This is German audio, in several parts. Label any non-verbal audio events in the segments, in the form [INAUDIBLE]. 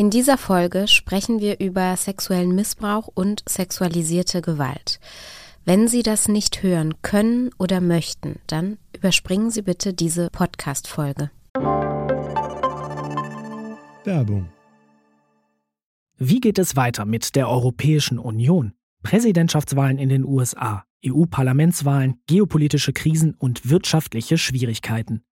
In dieser Folge sprechen wir über sexuellen Missbrauch und sexualisierte Gewalt. Wenn Sie das nicht hören können oder möchten, dann überspringen Sie bitte diese Podcast-Folge. Werbung. Wie geht es weiter mit der Europäischen Union? Präsidentschaftswahlen in den USA, EU-Parlamentswahlen, geopolitische Krisen und wirtschaftliche Schwierigkeiten.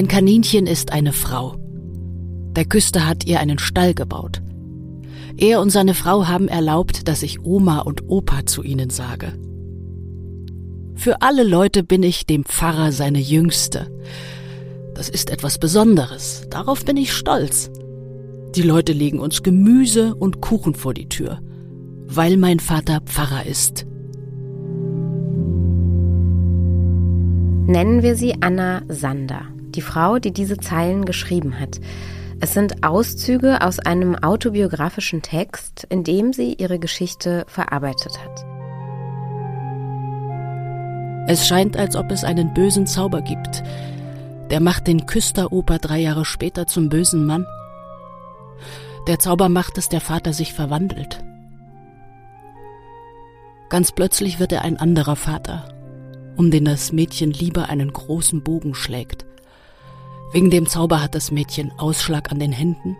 Mein Kaninchen ist eine Frau. Der Küster hat ihr einen Stall gebaut. Er und seine Frau haben erlaubt, dass ich Oma und Opa zu ihnen sage. Für alle Leute bin ich dem Pfarrer seine Jüngste. Das ist etwas Besonderes. Darauf bin ich stolz. Die Leute legen uns Gemüse und Kuchen vor die Tür, weil mein Vater Pfarrer ist. Nennen wir sie Anna Sander die Frau, die diese Zeilen geschrieben hat. Es sind Auszüge aus einem autobiografischen Text, in dem sie ihre Geschichte verarbeitet hat. Es scheint, als ob es einen bösen Zauber gibt. Der macht den Küsteroper drei Jahre später zum bösen Mann. Der Zauber macht, dass der Vater sich verwandelt. Ganz plötzlich wird er ein anderer Vater, um den das Mädchen lieber einen großen Bogen schlägt. Wegen dem Zauber hat das Mädchen Ausschlag an den Händen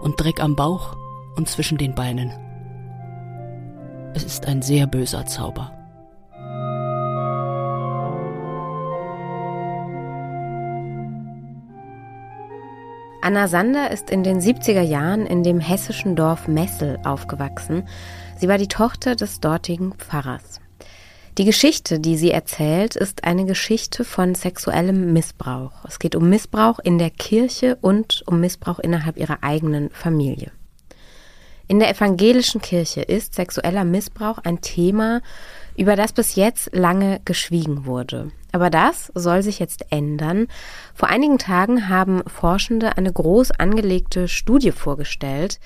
und Dreck am Bauch und zwischen den Beinen. Es ist ein sehr böser Zauber. Anna Sander ist in den 70er Jahren in dem hessischen Dorf Messel aufgewachsen. Sie war die Tochter des dortigen Pfarrers. Die Geschichte, die sie erzählt, ist eine Geschichte von sexuellem Missbrauch. Es geht um Missbrauch in der Kirche und um Missbrauch innerhalb ihrer eigenen Familie. In der evangelischen Kirche ist sexueller Missbrauch ein Thema, über das bis jetzt lange geschwiegen wurde. Aber das soll sich jetzt ändern. Vor einigen Tagen haben Forschende eine groß angelegte Studie vorgestellt,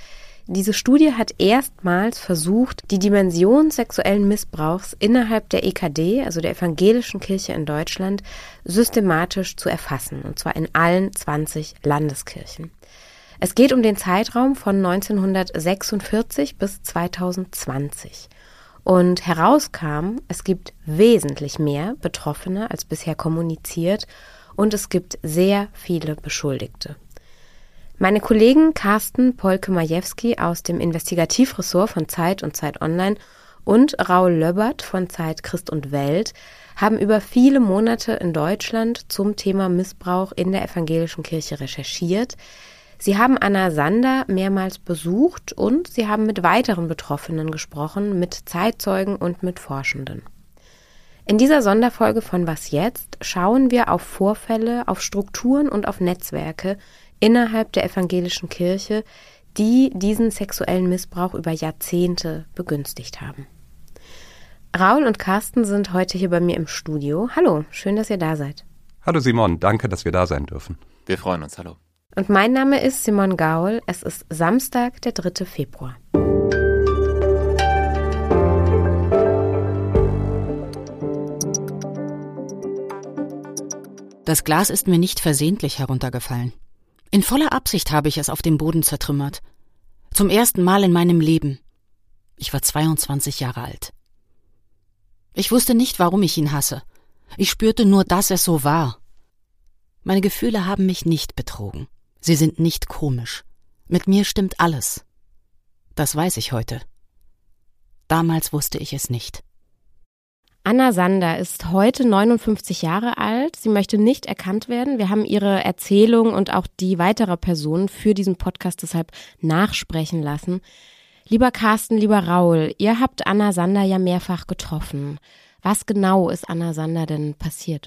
diese Studie hat erstmals versucht, die Dimension sexuellen Missbrauchs innerhalb der EKD, also der evangelischen Kirche in Deutschland, systematisch zu erfassen, und zwar in allen 20 Landeskirchen. Es geht um den Zeitraum von 1946 bis 2020. Und herauskam, es gibt wesentlich mehr Betroffene als bisher kommuniziert und es gibt sehr viele Beschuldigte. Meine Kollegen Carsten Polke-Majewski aus dem Investigativressort von Zeit und Zeit Online und Raul Löbbert von Zeit Christ und Welt haben über viele Monate in Deutschland zum Thema Missbrauch in der evangelischen Kirche recherchiert. Sie haben Anna Sander mehrmals besucht und sie haben mit weiteren Betroffenen gesprochen, mit Zeitzeugen und mit Forschenden. In dieser Sonderfolge von Was jetzt schauen wir auf Vorfälle, auf Strukturen und auf Netzwerke, innerhalb der evangelischen Kirche, die diesen sexuellen Missbrauch über Jahrzehnte begünstigt haben. Raul und Carsten sind heute hier bei mir im Studio. Hallo, schön, dass ihr da seid. Hallo Simon, danke, dass wir da sein dürfen. Wir freuen uns, hallo. Und mein Name ist Simon Gaul. Es ist Samstag, der 3. Februar. Das Glas ist mir nicht versehentlich heruntergefallen. In voller Absicht habe ich es auf dem Boden zertrümmert. Zum ersten Mal in meinem Leben. Ich war 22 Jahre alt. Ich wusste nicht, warum ich ihn hasse. Ich spürte nur, dass es so war. Meine Gefühle haben mich nicht betrogen. Sie sind nicht komisch. Mit mir stimmt alles. Das weiß ich heute. Damals wusste ich es nicht. Anna Sander ist heute 59 Jahre alt. Sie möchte nicht erkannt werden. Wir haben ihre Erzählung und auch die weiterer Personen für diesen Podcast deshalb nachsprechen lassen. Lieber Carsten, lieber Raul, ihr habt Anna Sander ja mehrfach getroffen. Was genau ist Anna Sander denn passiert?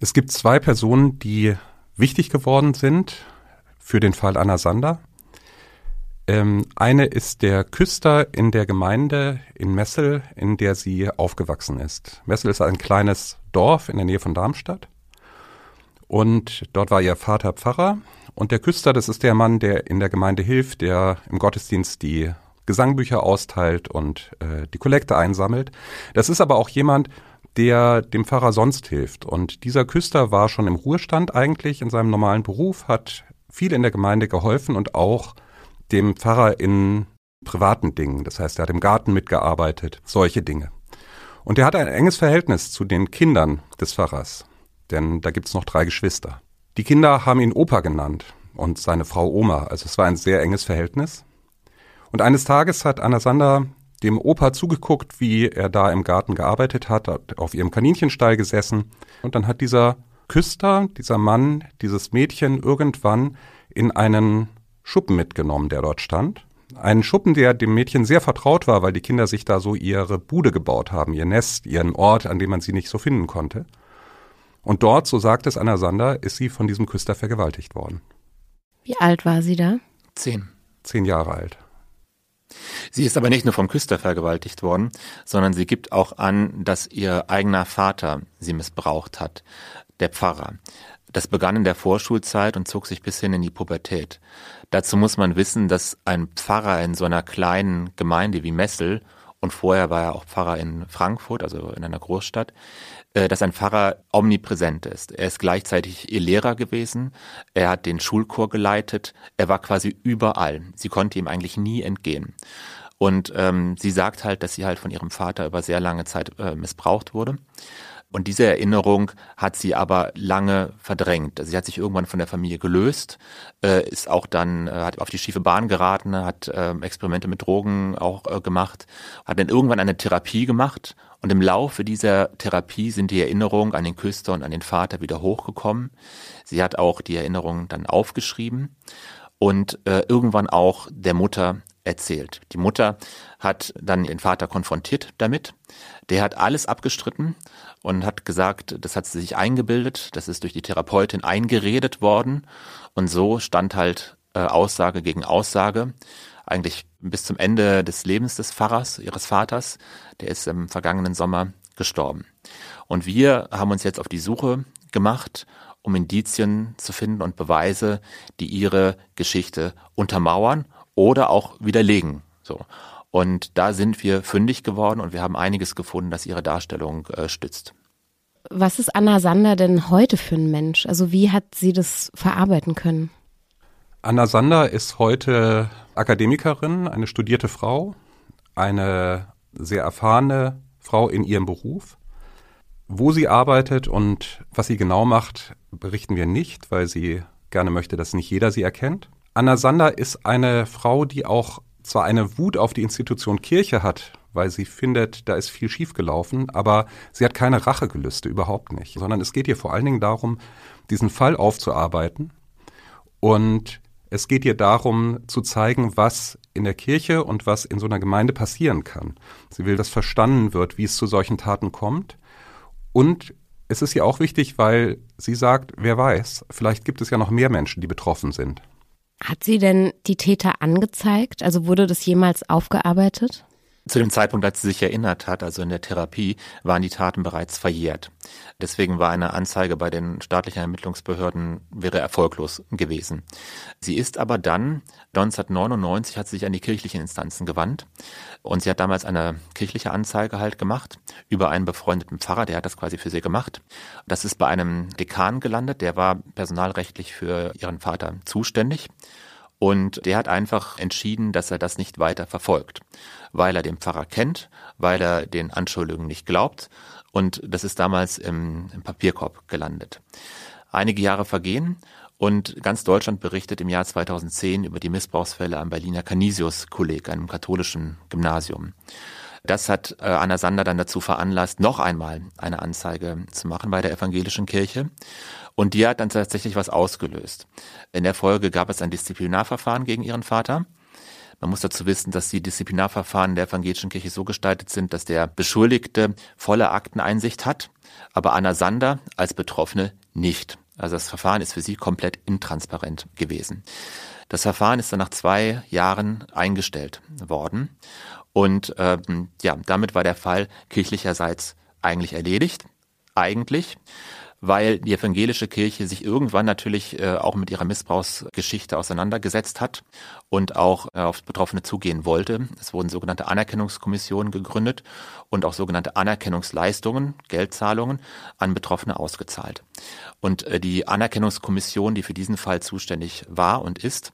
Es gibt zwei Personen, die wichtig geworden sind für den Fall Anna Sander. Ähm, eine ist der Küster in der Gemeinde in Messel, in der sie aufgewachsen ist. Messel ist ein kleines Dorf in der Nähe von Darmstadt. Und dort war ihr Vater Pfarrer. Und der Küster, das ist der Mann, der in der Gemeinde hilft, der im Gottesdienst die Gesangbücher austeilt und äh, die Kollekte einsammelt. Das ist aber auch jemand, der dem Pfarrer sonst hilft. Und dieser Küster war schon im Ruhestand eigentlich in seinem normalen Beruf, hat viel in der Gemeinde geholfen und auch dem Pfarrer in privaten Dingen. Das heißt, er hat im Garten mitgearbeitet, solche Dinge. Und er hat ein enges Verhältnis zu den Kindern des Pfarrers, denn da gibt's noch drei Geschwister. Die Kinder haben ihn Opa genannt und seine Frau Oma, also es war ein sehr enges Verhältnis. Und eines Tages hat Anna Sander dem Opa zugeguckt, wie er da im Garten gearbeitet hat, hat auf ihrem Kaninchenstall gesessen und dann hat dieser Küster, dieser Mann, dieses Mädchen irgendwann in einen Schuppen mitgenommen, der dort stand. Einen Schuppen, der dem Mädchen sehr vertraut war, weil die Kinder sich da so ihre Bude gebaut haben, ihr Nest, ihren Ort, an dem man sie nicht so finden konnte. Und dort, so sagt es Anna Sander, ist sie von diesem Küster vergewaltigt worden. Wie alt war sie da? Zehn. Zehn Jahre alt. Sie ist aber nicht nur vom Küster vergewaltigt worden, sondern sie gibt auch an, dass ihr eigener Vater sie missbraucht hat, der Pfarrer. Das begann in der Vorschulzeit und zog sich bis hin in die Pubertät. Dazu muss man wissen, dass ein Pfarrer in so einer kleinen Gemeinde wie Messel und vorher war er auch Pfarrer in Frankfurt, also in einer Großstadt, äh, dass ein Pfarrer omnipräsent ist. Er ist gleichzeitig ihr Lehrer gewesen, er hat den Schulchor geleitet, er war quasi überall. Sie konnte ihm eigentlich nie entgehen. Und ähm, sie sagt halt, dass sie halt von ihrem Vater über sehr lange Zeit äh, missbraucht wurde. Und diese Erinnerung hat sie aber lange verdrängt. Also sie hat sich irgendwann von der Familie gelöst, äh, ist auch dann, äh, hat auf die schiefe Bahn geraten, hat äh, Experimente mit Drogen auch äh, gemacht, hat dann irgendwann eine Therapie gemacht und im Laufe dieser Therapie sind die Erinnerungen an den Küster und an den Vater wieder hochgekommen. Sie hat auch die Erinnerungen dann aufgeschrieben und irgendwann auch der Mutter erzählt. Die Mutter hat dann ihren Vater konfrontiert damit. Der hat alles abgestritten und hat gesagt, das hat sie sich eingebildet, das ist durch die Therapeutin eingeredet worden. Und so stand halt äh, Aussage gegen Aussage, eigentlich bis zum Ende des Lebens des Pfarrers, ihres Vaters. Der ist im vergangenen Sommer gestorben. Und wir haben uns jetzt auf die Suche gemacht, um Indizien zu finden und Beweise, die ihre Geschichte untermauern oder auch widerlegen. So. Und da sind wir fündig geworden und wir haben einiges gefunden, das ihre Darstellung äh, stützt. Was ist Anna Sander denn heute für ein Mensch? Also wie hat sie das verarbeiten können? Anna Sander ist heute Akademikerin, eine studierte Frau, eine sehr erfahrene Frau in ihrem Beruf. Wo sie arbeitet und was sie genau macht, berichten wir nicht, weil sie gerne möchte, dass nicht jeder sie erkennt. Anna Sander ist eine Frau, die auch zwar eine Wut auf die Institution Kirche hat, weil sie findet, da ist viel schiefgelaufen, aber sie hat keine Rachegelüste, überhaupt nicht, sondern es geht ihr vor allen Dingen darum, diesen Fall aufzuarbeiten und es geht ihr darum zu zeigen, was in der Kirche und was in so einer Gemeinde passieren kann. Sie will, dass verstanden wird, wie es zu solchen Taten kommt. Und es ist ihr auch wichtig, weil sie sagt, wer weiß, vielleicht gibt es ja noch mehr Menschen, die betroffen sind. Hat sie denn die Täter angezeigt? Also wurde das jemals aufgearbeitet? Zu dem Zeitpunkt, als sie sich erinnert hat, also in der Therapie, waren die Taten bereits verjährt. Deswegen war eine Anzeige bei den staatlichen Ermittlungsbehörden wäre erfolglos gewesen. Sie ist aber dann 1999 hat sie sich an die kirchlichen Instanzen gewandt und sie hat damals eine kirchliche Anzeige halt gemacht über einen befreundeten Pfarrer, der hat das quasi für sie gemacht. Das ist bei einem Dekan gelandet, der war personalrechtlich für ihren Vater zuständig. Und der hat einfach entschieden, dass er das nicht weiter verfolgt, weil er den Pfarrer kennt, weil er den Anschuldigungen nicht glaubt. Und das ist damals im, im Papierkorb gelandet. Einige Jahre vergehen und ganz Deutschland berichtet im Jahr 2010 über die Missbrauchsfälle am Berliner Canisius-Kolleg, einem katholischen Gymnasium. Das hat äh, Anna Sander dann dazu veranlasst, noch einmal eine Anzeige zu machen bei der evangelischen Kirche. Und die hat dann tatsächlich was ausgelöst. In der Folge gab es ein Disziplinarverfahren gegen ihren Vater. Man muss dazu wissen, dass die Disziplinarverfahren der evangelischen Kirche so gestaltet sind, dass der Beschuldigte volle Akteneinsicht hat, aber Anna Sander als Betroffene nicht. Also das Verfahren ist für sie komplett intransparent gewesen. Das Verfahren ist dann nach zwei Jahren eingestellt worden. Und ähm, ja, damit war der Fall kirchlicherseits eigentlich erledigt. Eigentlich weil die evangelische Kirche sich irgendwann natürlich äh, auch mit ihrer Missbrauchsgeschichte auseinandergesetzt hat und auch äh, auf Betroffene zugehen wollte. Es wurden sogenannte Anerkennungskommissionen gegründet und auch sogenannte Anerkennungsleistungen, Geldzahlungen an Betroffene ausgezahlt. Und äh, die Anerkennungskommission, die für diesen Fall zuständig war und ist,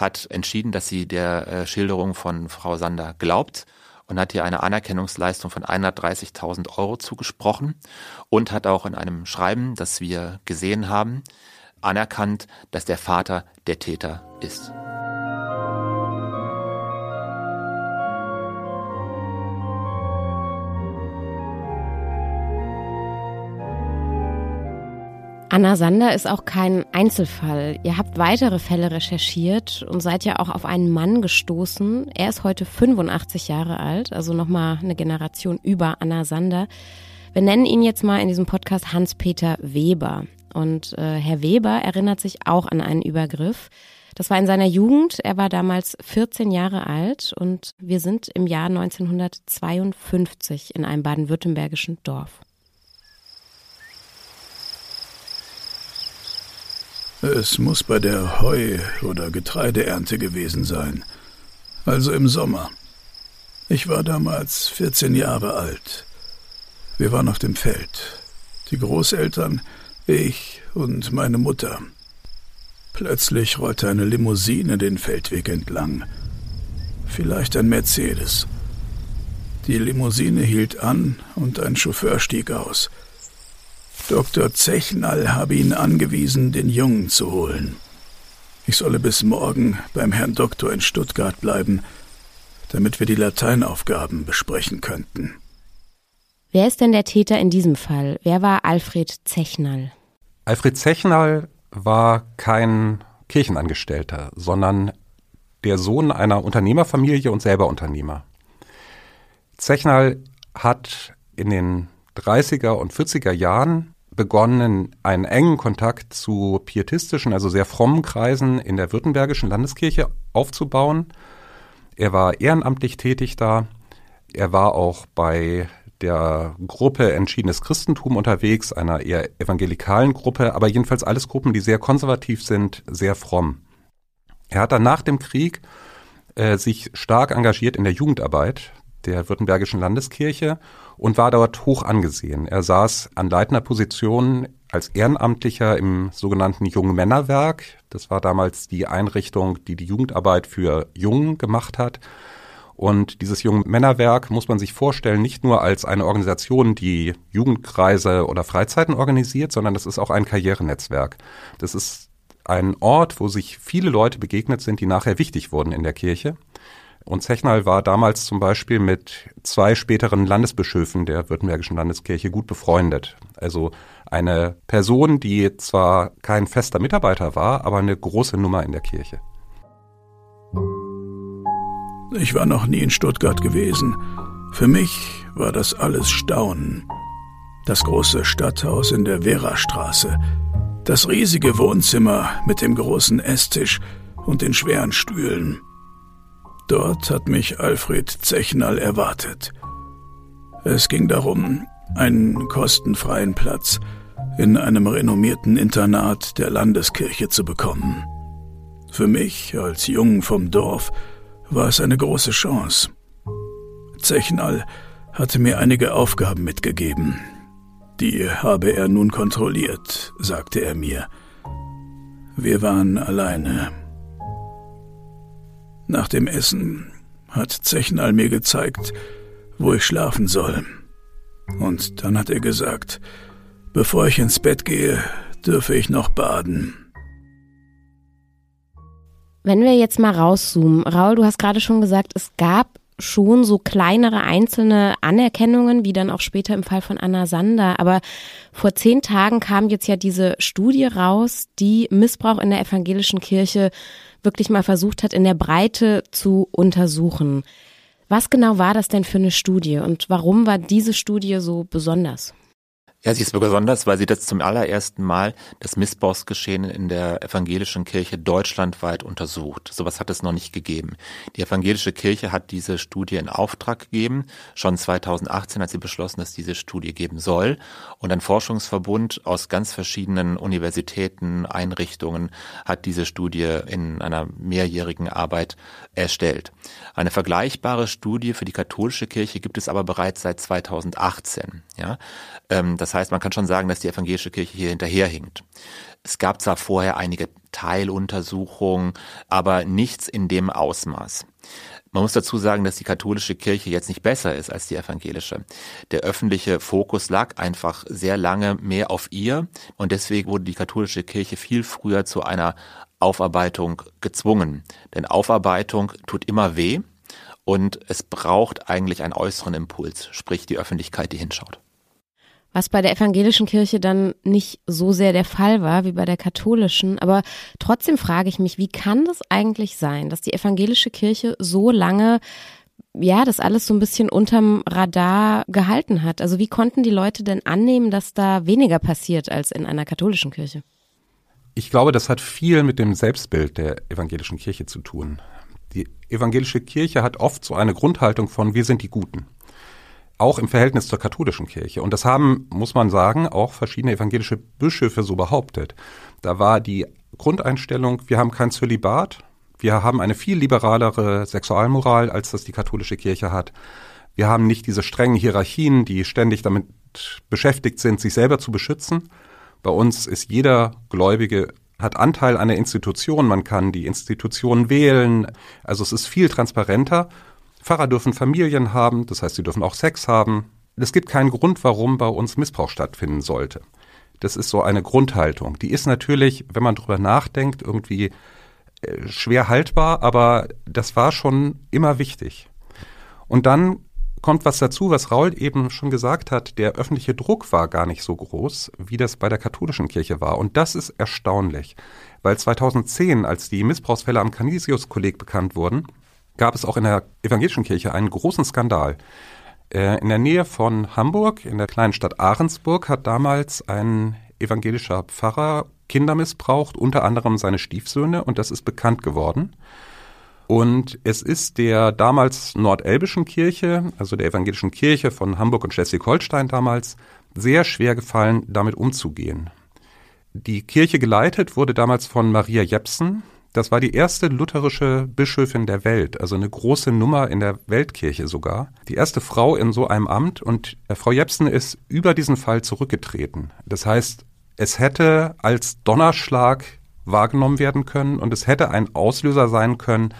hat entschieden, dass sie der äh, Schilderung von Frau Sander glaubt und hat ihr eine Anerkennungsleistung von 130.000 Euro zugesprochen und hat auch in einem Schreiben, das wir gesehen haben, anerkannt, dass der Vater der Täter ist. Anna Sander ist auch kein Einzelfall. Ihr habt weitere Fälle recherchiert und seid ja auch auf einen Mann gestoßen. Er ist heute 85 Jahre alt, also nochmal eine Generation über Anna Sander. Wir nennen ihn jetzt mal in diesem Podcast Hans-Peter Weber. Und äh, Herr Weber erinnert sich auch an einen Übergriff. Das war in seiner Jugend. Er war damals 14 Jahre alt und wir sind im Jahr 1952 in einem baden-württembergischen Dorf. Es muss bei der Heu- oder Getreideernte gewesen sein. Also im Sommer. Ich war damals 14 Jahre alt. Wir waren auf dem Feld. Die Großeltern, ich und meine Mutter. Plötzlich rollte eine Limousine den Feldweg entlang. Vielleicht ein Mercedes. Die Limousine hielt an und ein Chauffeur stieg aus. Dr. Zechnall habe ihn angewiesen, den Jungen zu holen. Ich solle bis morgen beim Herrn Doktor in Stuttgart bleiben, damit wir die Lateinaufgaben besprechen könnten. Wer ist denn der Täter in diesem Fall? Wer war Alfred Zechnall? Alfred Zechnall war kein Kirchenangestellter, sondern der Sohn einer Unternehmerfamilie und selber Unternehmer. Zechnall hat in den 30er und 40er Jahren begonnen, einen engen Kontakt zu pietistischen, also sehr frommen Kreisen in der Württembergischen Landeskirche aufzubauen. Er war ehrenamtlich tätig da. Er war auch bei der Gruppe Entschiedenes Christentum unterwegs, einer eher evangelikalen Gruppe, aber jedenfalls alles Gruppen, die sehr konservativ sind, sehr fromm. Er hat dann nach dem Krieg äh, sich stark engagiert in der Jugendarbeit der Württembergischen Landeskirche und war dort hoch angesehen. Er saß an leitender Position als Ehrenamtlicher im sogenannten Jungmännerwerk. Das war damals die Einrichtung, die die Jugendarbeit für Jungen gemacht hat. Und dieses Jungmännerwerk muss man sich vorstellen, nicht nur als eine Organisation, die Jugendkreise oder Freizeiten organisiert, sondern das ist auch ein Karrierenetzwerk. Das ist ein Ort, wo sich viele Leute begegnet sind, die nachher wichtig wurden in der Kirche. Und Zechnal war damals zum Beispiel mit zwei späteren Landesbischöfen der Württembergischen Landeskirche gut befreundet. Also eine Person, die zwar kein fester Mitarbeiter war, aber eine große Nummer in der Kirche. Ich war noch nie in Stuttgart gewesen. Für mich war das alles Staunen. Das große Stadthaus in der Werastraße, das riesige Wohnzimmer mit dem großen Esstisch und den schweren Stühlen. Dort hat mich Alfred Zechnal erwartet. Es ging darum, einen kostenfreien Platz in einem renommierten Internat der Landeskirche zu bekommen. Für mich als Jungen vom Dorf war es eine große Chance. Zechnal hatte mir einige Aufgaben mitgegeben. Die habe er nun kontrolliert, sagte er mir. Wir waren alleine. Nach dem Essen hat Zechnal mir gezeigt, wo ich schlafen soll. Und dann hat er gesagt, bevor ich ins Bett gehe, dürfe ich noch baden. Wenn wir jetzt mal rauszoomen, Raul, du hast gerade schon gesagt, es gab schon so kleinere einzelne Anerkennungen, wie dann auch später im Fall von Anna Sander. Aber vor zehn Tagen kam jetzt ja diese Studie raus, die Missbrauch in der evangelischen Kirche wirklich mal versucht hat, in der Breite zu untersuchen. Was genau war das denn für eine Studie und warum war diese Studie so besonders? Ja, sie ist besonders, weil sie das zum allerersten Mal das Missbrauchsgeschehen in der evangelischen Kirche deutschlandweit untersucht. Sowas hat es noch nicht gegeben. Die evangelische Kirche hat diese Studie in Auftrag gegeben. Schon 2018 hat sie beschlossen, dass diese Studie geben soll. Und ein Forschungsverbund aus ganz verschiedenen Universitäten, Einrichtungen hat diese Studie in einer mehrjährigen Arbeit erstellt. Eine vergleichbare Studie für die katholische Kirche gibt es aber bereits seit 2018. Ja, ähm, das heißt, man kann schon sagen, dass die evangelische Kirche hier hinterherhinkt. Es gab zwar vorher einige Teiluntersuchungen, aber nichts in dem Ausmaß. Man muss dazu sagen, dass die katholische Kirche jetzt nicht besser ist als die evangelische. Der öffentliche Fokus lag einfach sehr lange mehr auf ihr und deswegen wurde die katholische Kirche viel früher zu einer Aufarbeitung gezwungen. Denn Aufarbeitung tut immer weh und es braucht eigentlich einen äußeren Impuls, sprich die Öffentlichkeit, die hinschaut. Was bei der evangelischen Kirche dann nicht so sehr der Fall war wie bei der katholischen. Aber trotzdem frage ich mich, wie kann das eigentlich sein, dass die evangelische Kirche so lange ja, das alles so ein bisschen unterm Radar gehalten hat. Also wie konnten die Leute denn annehmen, dass da weniger passiert als in einer katholischen Kirche? Ich glaube, das hat viel mit dem Selbstbild der evangelischen Kirche zu tun. Die evangelische Kirche hat oft so eine Grundhaltung von wir sind die Guten auch im Verhältnis zur katholischen Kirche. Und das haben, muss man sagen, auch verschiedene evangelische Bischöfe so behauptet. Da war die Grundeinstellung, wir haben kein Zölibat, wir haben eine viel liberalere Sexualmoral, als das die katholische Kirche hat. Wir haben nicht diese strengen Hierarchien, die ständig damit beschäftigt sind, sich selber zu beschützen. Bei uns ist jeder Gläubige hat Anteil an der Institution, man kann die Institution wählen. Also es ist viel transparenter Pfarrer dürfen Familien haben, das heißt, sie dürfen auch Sex haben. Es gibt keinen Grund, warum bei uns Missbrauch stattfinden sollte. Das ist so eine Grundhaltung. Die ist natürlich, wenn man drüber nachdenkt, irgendwie äh, schwer haltbar, aber das war schon immer wichtig. Und dann kommt was dazu, was Raul eben schon gesagt hat, der öffentliche Druck war gar nicht so groß, wie das bei der katholischen Kirche war. Und das ist erstaunlich, weil 2010, als die Missbrauchsfälle am Canisius-Kolleg bekannt wurden, gab es auch in der evangelischen Kirche einen großen Skandal. Äh, in der Nähe von Hamburg, in der kleinen Stadt Ahrensburg, hat damals ein evangelischer Pfarrer Kinder missbraucht, unter anderem seine Stiefsöhne, und das ist bekannt geworden. Und es ist der damals nordelbischen Kirche, also der evangelischen Kirche von Hamburg und Schleswig-Holstein damals, sehr schwer gefallen, damit umzugehen. Die Kirche geleitet wurde damals von Maria Jepsen, das war die erste lutherische Bischöfin der Welt, also eine große Nummer in der Weltkirche sogar. Die erste Frau in so einem Amt und äh, Frau Jepsen ist über diesen Fall zurückgetreten. Das heißt, es hätte als Donnerschlag wahrgenommen werden können und es hätte ein Auslöser sein können,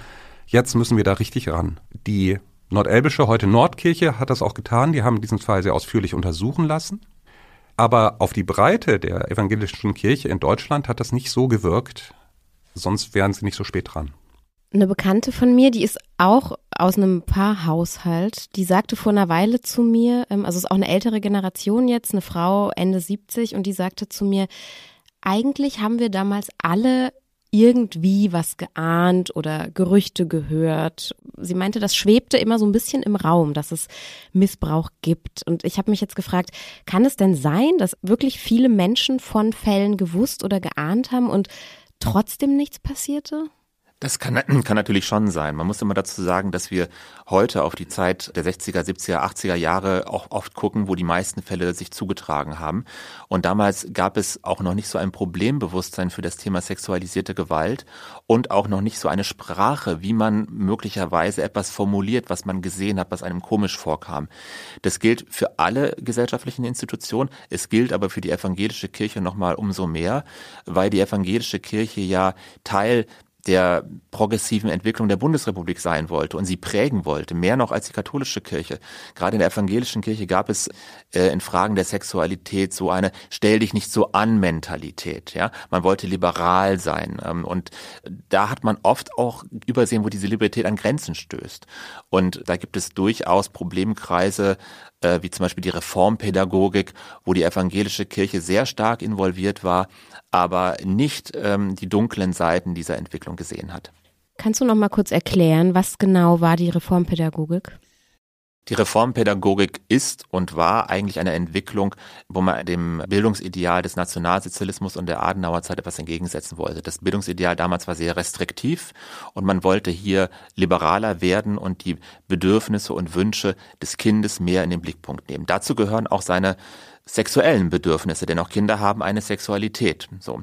jetzt müssen wir da richtig ran. Die Nordelbische, heute Nordkirche, hat das auch getan. Die haben diesen Fall sehr ausführlich untersuchen lassen. Aber auf die Breite der evangelischen Kirche in Deutschland hat das nicht so gewirkt, sonst wären sie nicht so spät dran. Eine Bekannte von mir, die ist auch aus einem Paarhaushalt, die sagte vor einer Weile zu mir, ähm, also ist auch eine ältere Generation jetzt, eine Frau Ende 70 und die sagte zu mir, eigentlich haben wir damals alle irgendwie was geahnt oder Gerüchte gehört. Sie meinte, das schwebte immer so ein bisschen im Raum, dass es Missbrauch gibt. Und ich habe mich jetzt gefragt, kann es denn sein, dass wirklich viele Menschen von Fällen gewusst oder geahnt haben und trotzdem nichts passierte? Das kann, [CLEARS THROAT] kann natürlich schon sein. Man muss immer dazu sagen, dass wir heute auf die Zeit der 60er, 70er, 80er Jahre auch oft gucken, wo die meisten Fälle sich zugetragen haben. Und damals gab es auch noch nicht so ein Problembewusstsein für das Thema sexualisierte Gewalt und auch noch nicht so eine Sprache, wie man möglicherweise etwas formuliert, was man gesehen hat, was einem komisch vorkam. Das gilt für alle gesellschaftlichen Institutionen. Es gilt aber für die evangelische Kirche nochmal umso mehr, weil die evangelische Kirche ja Teil der progressiven Entwicklung der Bundesrepublik sein wollte und sie prägen wollte, mehr noch als die katholische Kirche. Gerade in der evangelischen Kirche gab es äh, in Fragen der Sexualität so eine Stell dich nicht so an Mentalität. Ja, man wollte liberal sein ähm, und da hat man oft auch übersehen, wo diese Libertät an Grenzen stößt. Und da gibt es durchaus Problemkreise, äh, wie zum Beispiel die Reformpädagogik, wo die evangelische Kirche sehr stark involviert war, aber nicht ähm, die dunklen Seiten dieser Entwicklung gesehen hat. Kannst du noch mal kurz erklären, was genau war die Reformpädagogik? Die Reformpädagogik ist und war eigentlich eine Entwicklung, wo man dem Bildungsideal des Nationalsozialismus und der Adenauer Zeit etwas entgegensetzen wollte. Das Bildungsideal damals war sehr restriktiv und man wollte hier liberaler werden und die Bedürfnisse und Wünsche des Kindes mehr in den Blickpunkt nehmen. Dazu gehören auch seine sexuellen Bedürfnisse, denn auch Kinder haben eine Sexualität. So.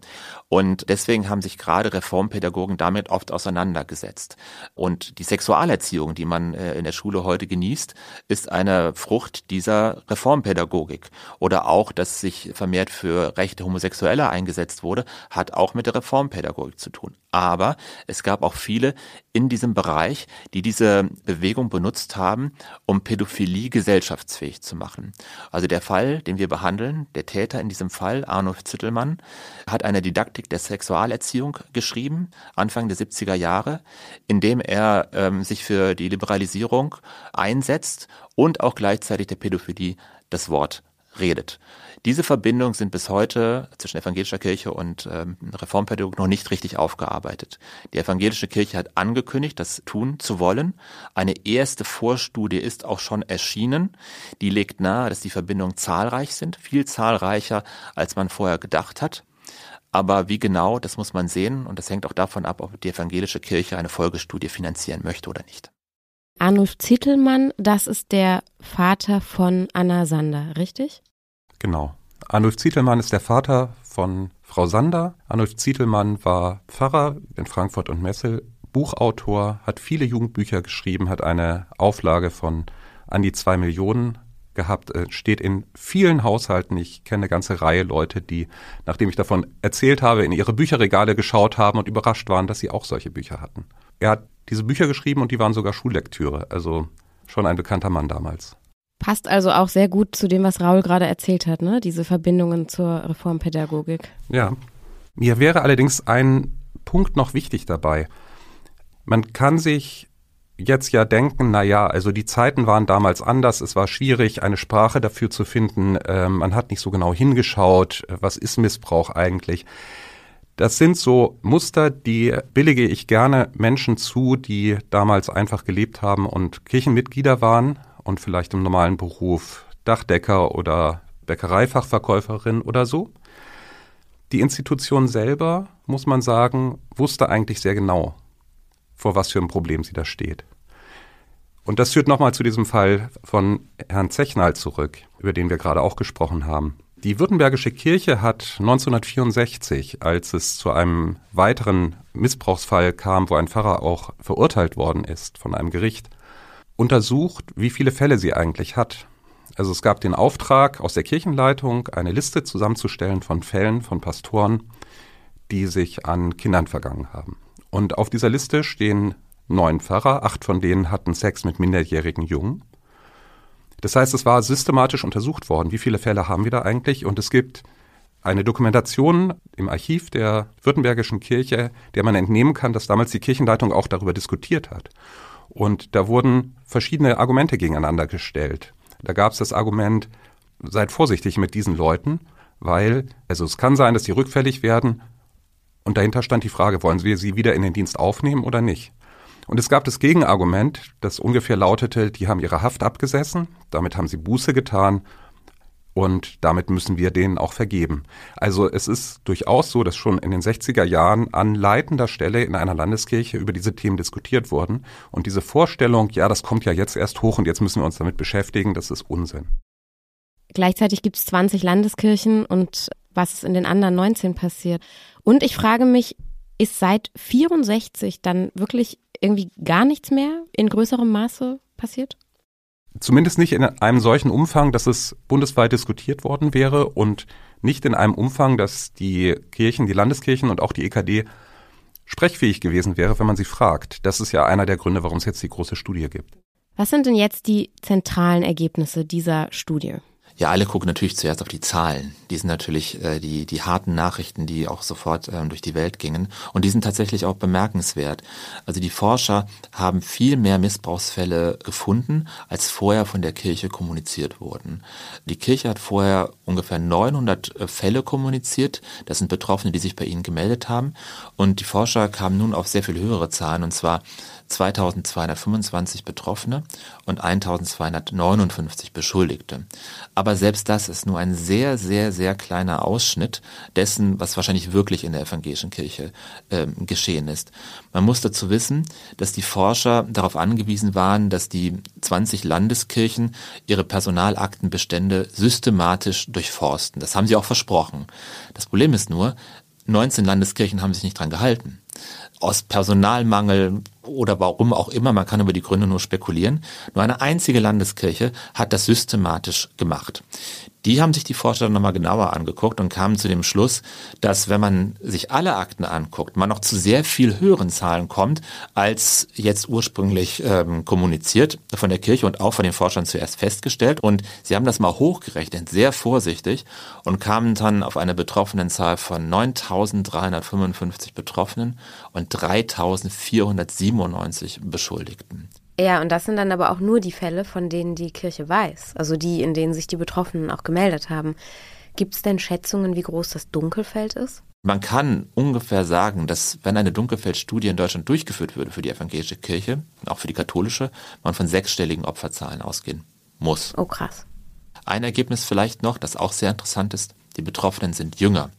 Und deswegen haben sich gerade Reformpädagogen damit oft auseinandergesetzt. Und die Sexualerziehung, die man äh, in der Schule heute genießt, ist eine Frucht dieser Reformpädagogik. Oder auch, dass sich vermehrt für Rechte Homosexueller eingesetzt wurde, hat auch mit der Reformpädagogik zu tun. Aber es gab auch viele in diesem Bereich, die diese Bewegung benutzt haben, um Pädophilie gesellschaftsfähig zu machen. Also der Fall, den wir behandeln, der Täter in diesem Fall, Arnulf Zittelmann, hat eine Didaktik der Sexualerziehung geschrieben, Anfang der 70er Jahre, in dem er ähm, sich für die Liberalisierung einsetzt und auch gleichzeitig der Pädophilie das Wort redet. Diese Verbindungen sind bis heute zwischen evangelischer Kirche und ähm, Reformpädagogik noch nicht richtig aufgearbeitet. Die evangelische Kirche hat angekündigt, das tun zu wollen. Eine erste Vorstudie ist auch schon erschienen. Die legt nahe, dass die Verbindungen zahlreich sind, viel zahlreicher, als man vorher gedacht hat. Aber wie genau, das muss man sehen und das hängt auch davon ab, ob die evangelische Kirche eine Folgestudie finanzieren möchte oder nicht. Arnulf Zittelmann, das ist der Vater von Anna Sander, richtig? Genau. Arnulf Zietelmann ist der Vater von Frau Sander. Arnulf Zietelmann war Pfarrer in Frankfurt und Messel, Buchautor, hat viele Jugendbücher geschrieben, hat eine Auflage von an die zwei Millionen gehabt, äh, steht in vielen Haushalten. Ich kenne eine ganze Reihe Leute, die, nachdem ich davon erzählt habe, in ihre Bücherregale geschaut haben und überrascht waren, dass sie auch solche Bücher hatten. Er hat diese Bücher geschrieben und die waren sogar Schullektüre, also schon ein bekannter Mann damals. Passt also auch sehr gut zu dem, was Raul gerade erzählt hat, ne? Diese Verbindungen zur Reformpädagogik. Ja. Mir wäre allerdings ein Punkt noch wichtig dabei. Man kann sich jetzt ja denken, na ja, also die Zeiten waren damals anders, es war schwierig, eine Sprache dafür zu finden, äh, man hat nicht so genau hingeschaut, was ist Missbrauch eigentlich. Das sind so Muster, die billige ich gerne Menschen zu, die damals einfach gelebt haben und Kirchenmitglieder waren und vielleicht im normalen Beruf Dachdecker oder Bäckereifachverkäuferin oder so. Die Institution selber, muss man sagen, wusste eigentlich sehr genau, vor was für ein Problem sie da steht. Und das führt nochmal zu diesem Fall von Herrn Zechnal zurück, über den wir gerade auch gesprochen haben. Die Württembergische Kirche hat 1964, als es zu einem weiteren Missbrauchsfall kam, wo ein Pfarrer auch verurteilt worden ist von einem Gericht, untersucht, wie viele Fälle sie eigentlich hat. Also es gab den Auftrag aus der Kirchenleitung, eine Liste zusammenzustellen von Fällen von Pastoren, die sich an Kindern vergangen haben. Und auf dieser Liste stehen neun Pfarrer, acht von denen hatten Sex mit minderjährigen Jungen. Das heißt, es war systematisch untersucht worden, wie viele Fälle haben wir da eigentlich. Und es gibt eine Dokumentation im Archiv der Württembergischen Kirche, der man entnehmen kann, dass damals die Kirchenleitung auch darüber diskutiert hat. Und da wurden verschiedene Argumente gegeneinander gestellt. Da gab es das Argument, seid vorsichtig mit diesen Leuten, weil, also es kann sein, dass sie rückfällig werden. Und dahinter stand die Frage, wollen wir sie wieder in den Dienst aufnehmen oder nicht? Und es gab das Gegenargument, das ungefähr lautete, die haben ihre Haft abgesessen, damit haben sie Buße getan und damit müssen wir denen auch vergeben. Also es ist durchaus so, dass schon in den 60er Jahren an leitender Stelle in einer Landeskirche über diese Themen diskutiert wurden. Und diese Vorstellung, ja, das kommt ja jetzt erst hoch und jetzt müssen wir uns damit beschäftigen, das ist Unsinn. Gleichzeitig gibt es 20 Landeskirchen und was ist in den anderen 19 passiert? Und ich frage mich, ist seit 64 dann wirklich irgendwie gar nichts mehr in größerem Maße passiert? Zumindest nicht in einem solchen Umfang, dass es bundesweit diskutiert worden wäre und nicht in einem Umfang, dass die Kirchen, die Landeskirchen und auch die EKD sprechfähig gewesen wäre, wenn man sie fragt. Das ist ja einer der Gründe, warum es jetzt die große Studie gibt. Was sind denn jetzt die zentralen Ergebnisse dieser Studie? Ja, alle gucken natürlich zuerst auf die Zahlen. Die sind natürlich äh, die, die harten Nachrichten, die auch sofort ähm, durch die Welt gingen. Und die sind tatsächlich auch bemerkenswert. Also die Forscher haben viel mehr Missbrauchsfälle gefunden, als vorher von der Kirche kommuniziert wurden. Die Kirche hat vorher ungefähr 900 äh, Fälle kommuniziert. Das sind Betroffene, die sich bei ihnen gemeldet haben. Und die Forscher kamen nun auf sehr viel höhere Zahlen, und zwar 2225 Betroffene und 1259 Beschuldigte. Aber selbst das ist nur ein sehr, sehr, sehr kleiner Ausschnitt dessen, was wahrscheinlich wirklich in der evangelischen Kirche äh, geschehen ist. Man muss dazu wissen, dass die Forscher darauf angewiesen waren, dass die 20 Landeskirchen ihre Personalaktenbestände systematisch durchforsten. Das haben sie auch versprochen. Das Problem ist nur, 19 Landeskirchen haben sich nicht dran gehalten aus Personalmangel oder warum auch immer, man kann über die Gründe nur spekulieren. Nur eine einzige Landeskirche hat das systematisch gemacht. Die haben sich die Forscher nochmal genauer angeguckt und kamen zu dem Schluss, dass wenn man sich alle Akten anguckt, man noch zu sehr viel höheren Zahlen kommt, als jetzt ursprünglich ähm, kommuniziert von der Kirche und auch von den Forschern zuerst festgestellt. Und sie haben das mal hochgerechnet, sehr vorsichtig, und kamen dann auf eine betroffenen Zahl von 9.355 Betroffenen und 3.497 Beschuldigten. Ja, und das sind dann aber auch nur die Fälle, von denen die Kirche weiß, also die, in denen sich die Betroffenen auch gemeldet haben. Gibt es denn Schätzungen, wie groß das Dunkelfeld ist? Man kann ungefähr sagen, dass wenn eine Dunkelfeldstudie in Deutschland durchgeführt würde für die evangelische Kirche, auch für die katholische, man von sechsstelligen Opferzahlen ausgehen muss. Oh krass. Ein Ergebnis vielleicht noch, das auch sehr interessant ist, die Betroffenen sind jünger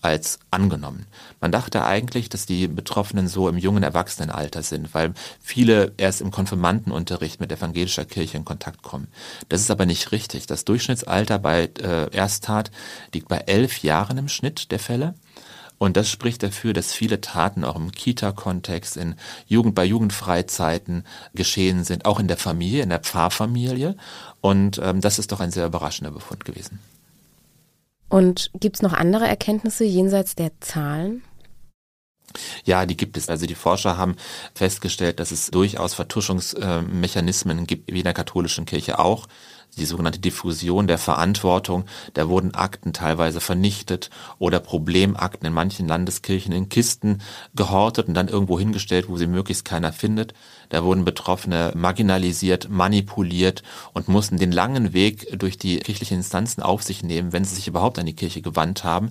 als angenommen. Man dachte eigentlich, dass die Betroffenen so im jungen Erwachsenenalter sind, weil viele erst im Konfirmandenunterricht mit evangelischer Kirche in Kontakt kommen. Das ist aber nicht richtig. Das Durchschnittsalter bei äh, Ersttat liegt bei elf Jahren im Schnitt der Fälle. Und das spricht dafür, dass viele Taten auch im Kita-Kontext, in Jugend, bei Jugendfreizeiten geschehen sind, auch in der Familie, in der Pfarrfamilie. Und ähm, das ist doch ein sehr überraschender Befund gewesen. Und gibt es noch andere Erkenntnisse jenseits der Zahlen? Ja, die gibt es. Also die Forscher haben festgestellt, dass es durchaus Vertuschungsmechanismen gibt, wie in der katholischen Kirche auch die sogenannte Diffusion der Verantwortung. Da wurden Akten teilweise vernichtet oder Problemakten in manchen Landeskirchen in Kisten gehortet und dann irgendwo hingestellt, wo sie möglichst keiner findet. Da wurden Betroffene marginalisiert, manipuliert und mussten den langen Weg durch die kirchlichen Instanzen auf sich nehmen, wenn sie sich überhaupt an die Kirche gewandt haben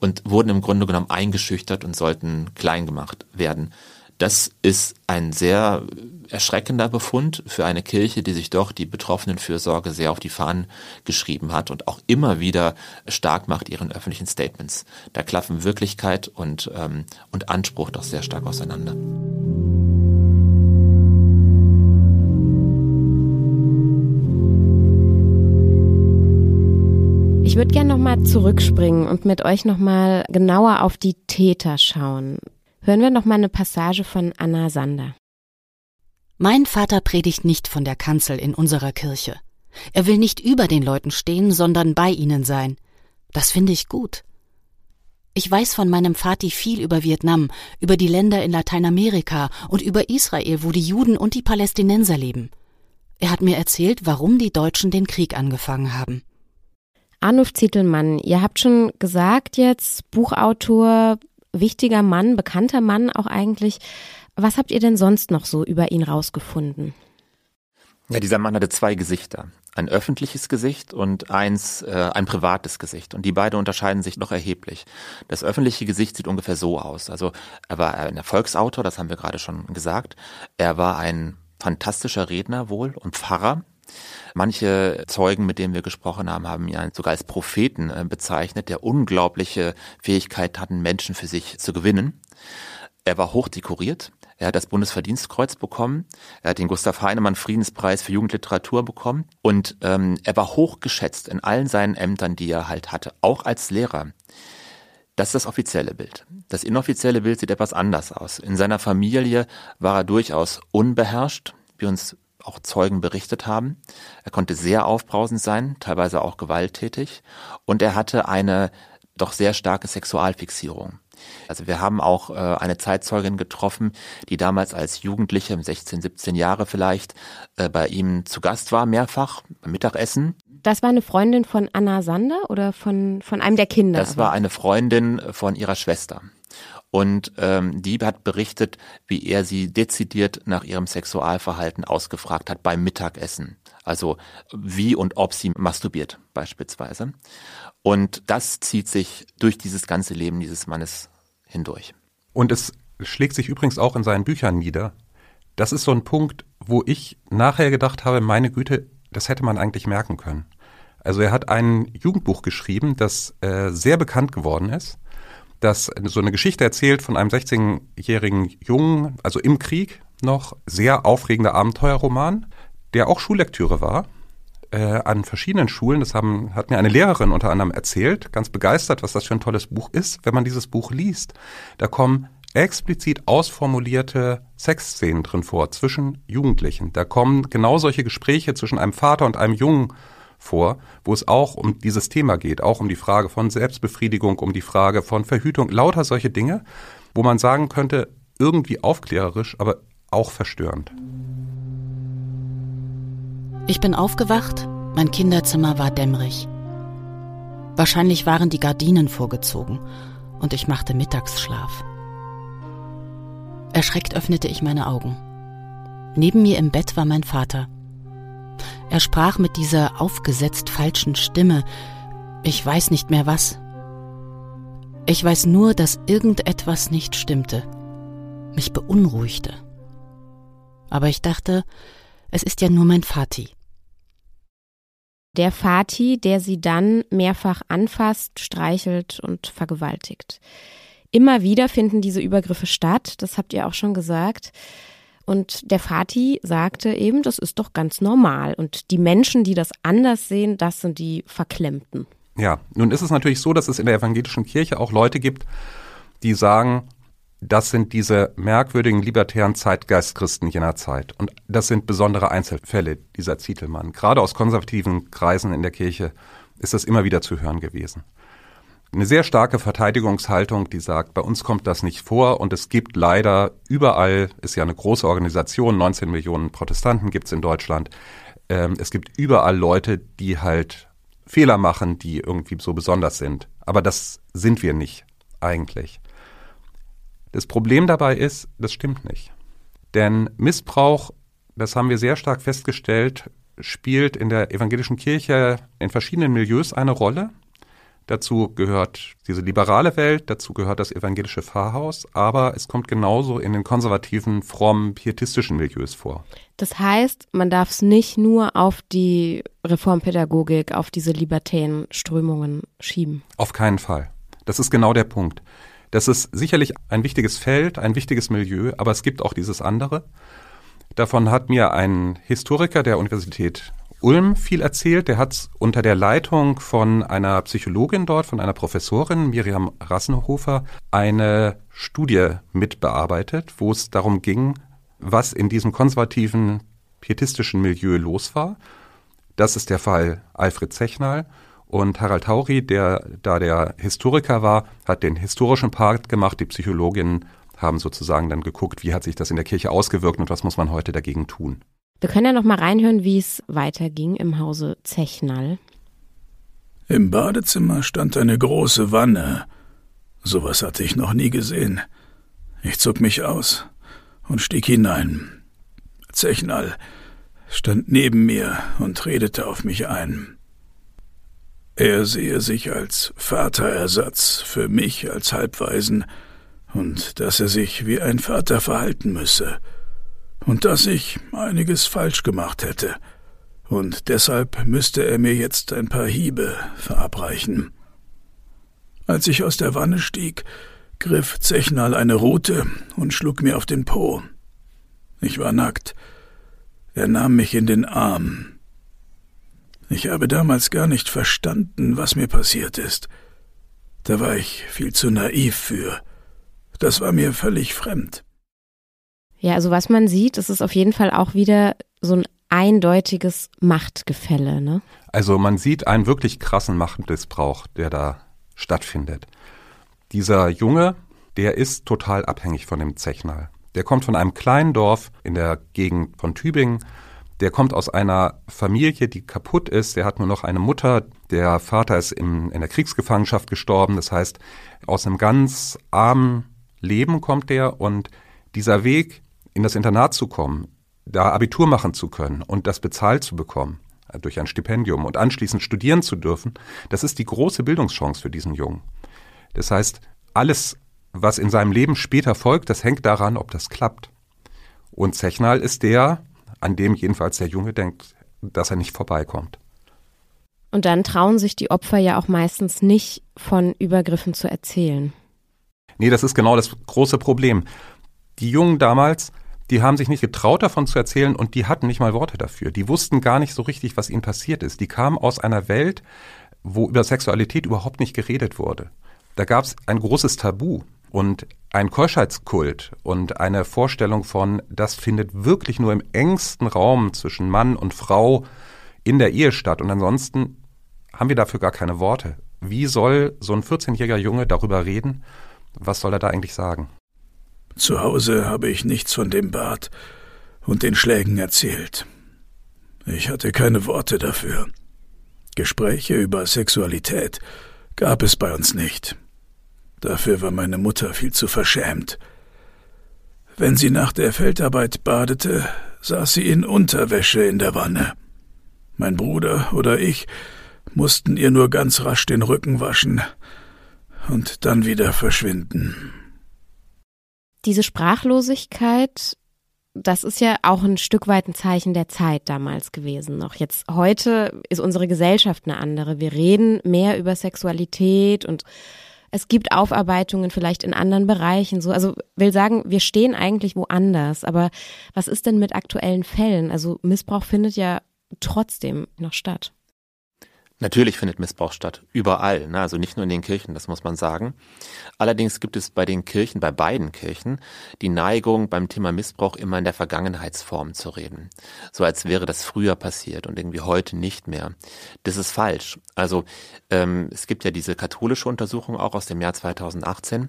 und wurden im Grunde genommen eingeschüchtert und sollten klein gemacht werden. Das ist ein sehr erschreckender Befund für eine Kirche, die sich doch die betroffenen Fürsorge sehr auf die Fahnen geschrieben hat und auch immer wieder stark macht ihren öffentlichen Statements. Da klaffen Wirklichkeit und, ähm, und Anspruch doch sehr stark auseinander. Ich würde gerne nochmal zurückspringen und mit euch nochmal genauer auf die Täter schauen. Hören wir noch mal eine Passage von Anna Sander. Mein Vater predigt nicht von der Kanzel in unserer Kirche. Er will nicht über den Leuten stehen, sondern bei ihnen sein. Das finde ich gut. Ich weiß von meinem Vati viel über Vietnam, über die Länder in Lateinamerika und über Israel, wo die Juden und die Palästinenser leben. Er hat mir erzählt, warum die Deutschen den Krieg angefangen haben. Arnulf Zietelmann, ihr habt schon gesagt jetzt, Buchautor, wichtiger Mann, bekannter Mann auch eigentlich. Was habt ihr denn sonst noch so über ihn rausgefunden? Ja, dieser Mann hatte zwei Gesichter. Ein öffentliches Gesicht und eins, äh, ein privates Gesicht. Und die beiden unterscheiden sich noch erheblich. Das öffentliche Gesicht sieht ungefähr so aus. Also er war ein Erfolgsautor, das haben wir gerade schon gesagt. Er war ein fantastischer Redner wohl und Pfarrer. Manche Zeugen, mit denen wir gesprochen haben, haben ihn sogar als Propheten äh, bezeichnet, der unglaubliche Fähigkeit hatten, Menschen für sich zu gewinnen. Er war hochdekoriert. Er hat das Bundesverdienstkreuz bekommen. Er hat den Gustav Heinemann Friedenspreis für Jugendliteratur bekommen. Und ähm, er war hochgeschätzt in allen seinen Ämtern, die er halt hatte, auch als Lehrer. Das ist das offizielle Bild. Das inoffizielle Bild sieht etwas anders aus. In seiner Familie war er durchaus unbeherrscht, wie uns auch Zeugen berichtet haben. Er konnte sehr aufbrausend sein, teilweise auch gewalttätig und er hatte eine doch sehr starke Sexualfixierung. Also wir haben auch äh, eine Zeitzeugin getroffen, die damals als Jugendliche, 16, 17 Jahre vielleicht, äh, bei ihm zu Gast war, mehrfach beim Mittagessen. Das war eine Freundin von Anna Sander oder von, von einem der Kinder? Das war eine Freundin von ihrer Schwester. Und ähm, die hat berichtet, wie er sie dezidiert nach ihrem Sexualverhalten ausgefragt hat beim Mittagessen. Also wie und ob sie masturbiert beispielsweise. Und das zieht sich durch dieses ganze Leben dieses Mannes hindurch. Und es schlägt sich übrigens auch in seinen Büchern nieder. Das ist so ein Punkt, wo ich nachher gedacht habe, meine Güte, das hätte man eigentlich merken können. Also er hat ein Jugendbuch geschrieben, das äh, sehr bekannt geworden ist, das so eine Geschichte erzählt von einem 16-jährigen Jungen, also im Krieg noch, sehr aufregender Abenteuerroman, der auch Schullektüre war äh, an verschiedenen Schulen. Das haben, hat mir eine Lehrerin unter anderem erzählt, ganz begeistert, was das für ein tolles Buch ist. Wenn man dieses Buch liest, da kommen explizit ausformulierte Sexszenen drin vor zwischen Jugendlichen. Da kommen genau solche Gespräche zwischen einem Vater und einem Jungen vor, wo es auch um dieses Thema geht, auch um die Frage von Selbstbefriedigung, um die Frage von Verhütung, lauter solche Dinge, wo man sagen könnte, irgendwie aufklärerisch, aber auch verstörend. Ich bin aufgewacht, mein Kinderzimmer war dämmerig. Wahrscheinlich waren die Gardinen vorgezogen und ich machte Mittagsschlaf. Erschreckt öffnete ich meine Augen. Neben mir im Bett war mein Vater. Er sprach mit dieser aufgesetzt falschen Stimme. Ich weiß nicht mehr was. Ich weiß nur, dass irgendetwas nicht stimmte, mich beunruhigte. Aber ich dachte, es ist ja nur mein Vati. Der Vati, der sie dann mehrfach anfasst, streichelt und vergewaltigt. Immer wieder finden diese Übergriffe statt, das habt ihr auch schon gesagt. Und der Vati sagte eben, das ist doch ganz normal. Und die Menschen, die das anders sehen, das sind die Verklemmten. Ja, nun ist es natürlich so, dass es in der evangelischen Kirche auch Leute gibt, die sagen, das sind diese merkwürdigen libertären Zeitgeistchristen jener Zeit. Und das sind besondere Einzelfälle, dieser Zietelmann. Gerade aus konservativen Kreisen in der Kirche ist das immer wieder zu hören gewesen eine sehr starke Verteidigungshaltung, die sagt, bei uns kommt das nicht vor und es gibt leider überall, ist ja eine große Organisation, 19 Millionen Protestanten gibt's in Deutschland, ähm, es gibt überall Leute, die halt Fehler machen, die irgendwie so besonders sind. Aber das sind wir nicht eigentlich. Das Problem dabei ist, das stimmt nicht. Denn Missbrauch, das haben wir sehr stark festgestellt, spielt in der evangelischen Kirche in verschiedenen Milieus eine Rolle. Dazu gehört diese liberale Welt, dazu gehört das evangelische Pfarrhaus, aber es kommt genauso in den konservativen, frommen, pietistischen Milieus vor. Das heißt, man darf es nicht nur auf die Reformpädagogik, auf diese libertären Strömungen schieben. Auf keinen Fall. Das ist genau der Punkt. Das ist sicherlich ein wichtiges Feld, ein wichtiges Milieu, aber es gibt auch dieses andere. Davon hat mir ein Historiker der Universität Ulm viel erzählt. Der hat unter der Leitung von einer Psychologin dort, von einer Professorin, Miriam Rassenhofer, eine Studie mitbearbeitet, wo es darum ging, was in diesem konservativen, pietistischen Milieu los war. Das ist der Fall Alfred Zechnal. Und Harald Tauri, der da der Historiker war, hat den historischen Part gemacht. Die Psychologinnen haben sozusagen dann geguckt, wie hat sich das in der Kirche ausgewirkt und was muss man heute dagegen tun. Wir können ja noch mal reinhören, wie es weiterging im Hause Zechnal. Im Badezimmer stand eine große Wanne. Sowas hatte ich noch nie gesehen. Ich zog mich aus und stieg hinein. Zechnal stand neben mir und redete auf mich ein. Er sehe sich als Vaterersatz für mich als Halbwaisen und dass er sich wie ein Vater verhalten müsse – und dass ich einiges falsch gemacht hätte, und deshalb müsste er mir jetzt ein paar Hiebe verabreichen. Als ich aus der Wanne stieg, griff Zechnal eine Rute und schlug mir auf den Po. Ich war nackt. Er nahm mich in den Arm. Ich habe damals gar nicht verstanden, was mir passiert ist. Da war ich viel zu naiv für. Das war mir völlig fremd. Ja, also was man sieht, ist auf jeden Fall auch wieder so ein eindeutiges Machtgefälle, ne? Also man sieht einen wirklich krassen Machtmissbrauch, der da stattfindet. Dieser Junge, der ist total abhängig von dem Zechnal. Der kommt von einem kleinen Dorf in der Gegend von Tübingen. der kommt aus einer Familie, die kaputt ist. Der hat nur noch eine Mutter. Der Vater ist in, in der Kriegsgefangenschaft gestorben. Das heißt, aus einem ganz armen Leben kommt der und dieser Weg, in das Internat zu kommen, da Abitur machen zu können und das bezahlt zu bekommen äh, durch ein Stipendium und anschließend studieren zu dürfen, das ist die große Bildungschance für diesen Jungen. Das heißt, alles, was in seinem Leben später folgt, das hängt daran, ob das klappt. Und Zechnal ist der, an dem jedenfalls der Junge denkt, dass er nicht vorbeikommt. Und dann trauen sich die Opfer ja auch meistens nicht von Übergriffen zu erzählen. Nee, das ist genau das große Problem. Die Jungen damals, die haben sich nicht getraut, davon zu erzählen und die hatten nicht mal Worte dafür. Die wussten gar nicht so richtig, was ihnen passiert ist. Die kamen aus einer Welt, wo über Sexualität überhaupt nicht geredet wurde. Da gab es ein großes Tabu und ein Keuschheitskult und eine Vorstellung von, das findet wirklich nur im engsten Raum zwischen Mann und Frau in der Ehe statt. Und ansonsten haben wir dafür gar keine Worte. Wie soll so ein 14-jähriger Junge darüber reden? Was soll er da eigentlich sagen? Zu Hause habe ich nichts von dem Bart und den Schlägen erzählt. Ich hatte keine Worte dafür. Gespräche über Sexualität gab es bei uns nicht. Dafür war meine Mutter viel zu verschämt. Wenn sie nach der Feldarbeit badete, saß sie in Unterwäsche in der Wanne. Mein Bruder oder ich mussten ihr nur ganz rasch den Rücken waschen und dann wieder verschwinden. Diese Sprachlosigkeit, das ist ja auch ein Stück weit ein Zeichen der Zeit damals gewesen. Noch jetzt heute ist unsere Gesellschaft eine andere. Wir reden mehr über Sexualität und es gibt Aufarbeitungen vielleicht in anderen Bereichen so. Also will sagen, wir stehen eigentlich woanders. Aber was ist denn mit aktuellen Fällen? Also Missbrauch findet ja trotzdem noch statt. Natürlich findet Missbrauch statt, überall, ne? also nicht nur in den Kirchen, das muss man sagen. Allerdings gibt es bei den Kirchen, bei beiden Kirchen, die Neigung, beim Thema Missbrauch immer in der Vergangenheitsform zu reden. So als wäre das früher passiert und irgendwie heute nicht mehr. Das ist falsch. Also ähm, es gibt ja diese katholische Untersuchung auch aus dem Jahr 2018,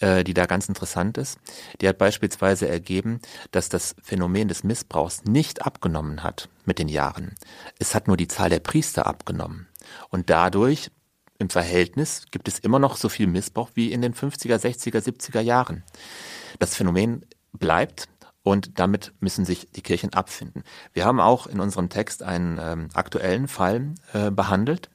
äh, die da ganz interessant ist. Die hat beispielsweise ergeben, dass das Phänomen des Missbrauchs nicht abgenommen hat mit den Jahren. Es hat nur die Zahl der Priester abgenommen. Und dadurch im Verhältnis gibt es immer noch so viel Missbrauch wie in den 50er, 60er, 70er Jahren. Das Phänomen bleibt und damit müssen sich die Kirchen abfinden. Wir haben auch in unserem Text einen ähm, aktuellen Fall äh, behandelt.